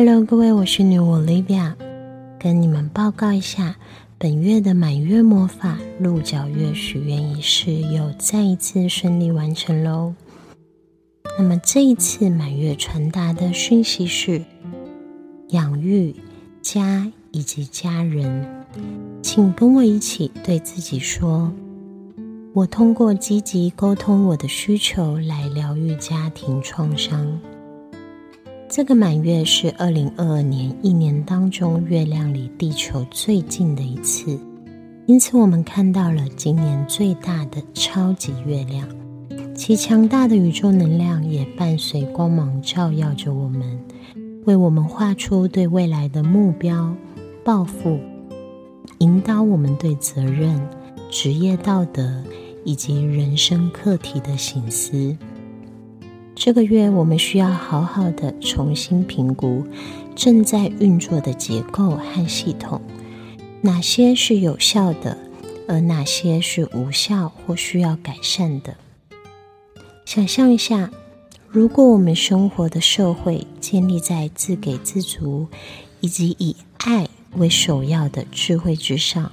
Hello，各位，我是女巫 Olivia，跟你们报告一下，本月的满月魔法鹿角月许愿仪式又再一次顺利完成喽。那么这一次满月传达的讯息是：养育家以及家人，请跟我一起对自己说。我通过积极沟通我的需求来疗愈家庭创伤。这个满月是二零二二年一年当中月亮离地球最近的一次，因此我们看到了今年最大的超级月亮，其强大的宇宙能量也伴随光芒照耀着我们，为我们画出对未来的目标、抱负，引导我们对责任、职业道德。以及人生课题的醒思。这个月，我们需要好好的重新评估正在运作的结构和系统，哪些是有效的，而哪些是无效或需要改善的。想象一下，如果我们生活的社会建立在自给自足以及以爱为首要的智慧之上，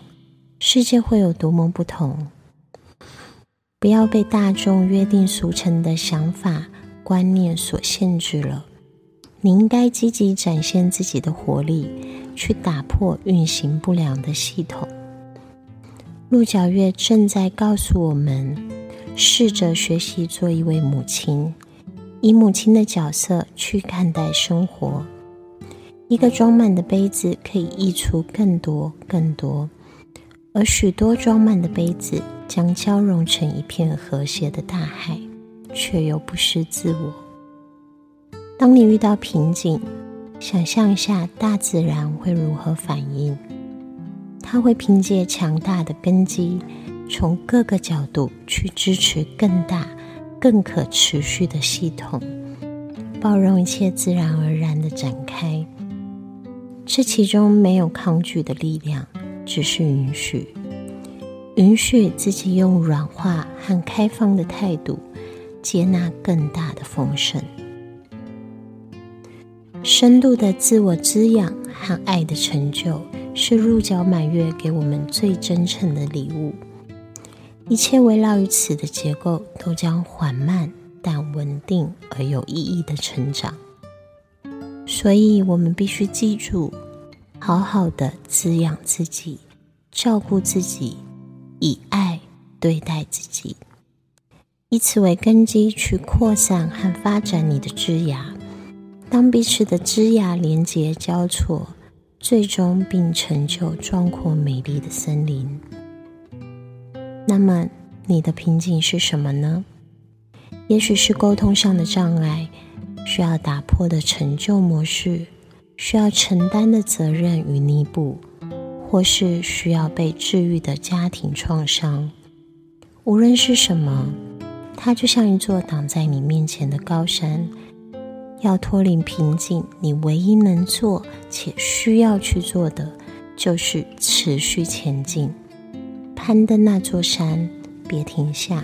世界会有多么不同？不要被大众约定俗成的想法观念所限制了。你应该积极展现自己的活力，去打破运行不良的系统。鹿角月正在告诉我们：试着学习做一位母亲，以母亲的角色去看待生活。一个装满的杯子可以溢出更多、更多，而许多装满的杯子。将交融成一片和谐的大海，却又不失自我。当你遇到瓶颈，想象一下大自然会如何反应？它会凭借强大的根基，从各个角度去支持更大、更可持续的系统，包容一切自然而然的展开。这其中没有抗拒的力量，只是允许。允许自己用软化和开放的态度接纳更大的丰盛，深度的自我滋养和爱的成就，是入角满月给我们最真诚的礼物。一切围绕于此的结构，都将缓慢但稳定而有意义的成长。所以，我们必须记住，好好的滋养自己，照顾自己。以爱对待自己，以此为根基去扩散和发展你的枝芽。当彼此的枝芽连接交错，最终并成就壮阔美丽的森林。那么，你的瓶颈是什么呢？也许是沟通上的障碍，需要打破的成就模式，需要承担的责任与弥补。或是需要被治愈的家庭创伤，无论是什么，它就像一座挡在你面前的高山。要脱离瓶颈，你唯一能做且需要去做的，就是持续前进，攀登那座山，别停下，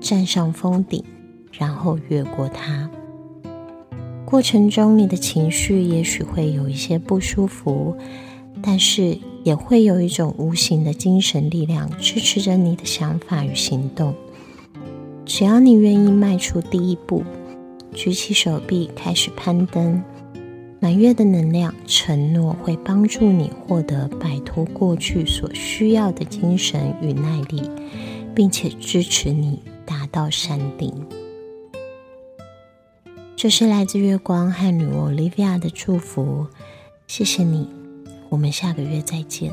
站上峰顶，然后越过它。过程中，你的情绪也许会有一些不舒服。但是也会有一种无形的精神力量支持着你的想法与行动。只要你愿意迈出第一步，举起手臂开始攀登，满月的能量承诺会帮助你获得摆脱过去所需要的精神与耐力，并且支持你达到山顶。这是来自月光和女巫 Olivia 的祝福，谢谢你。我们下个月再见。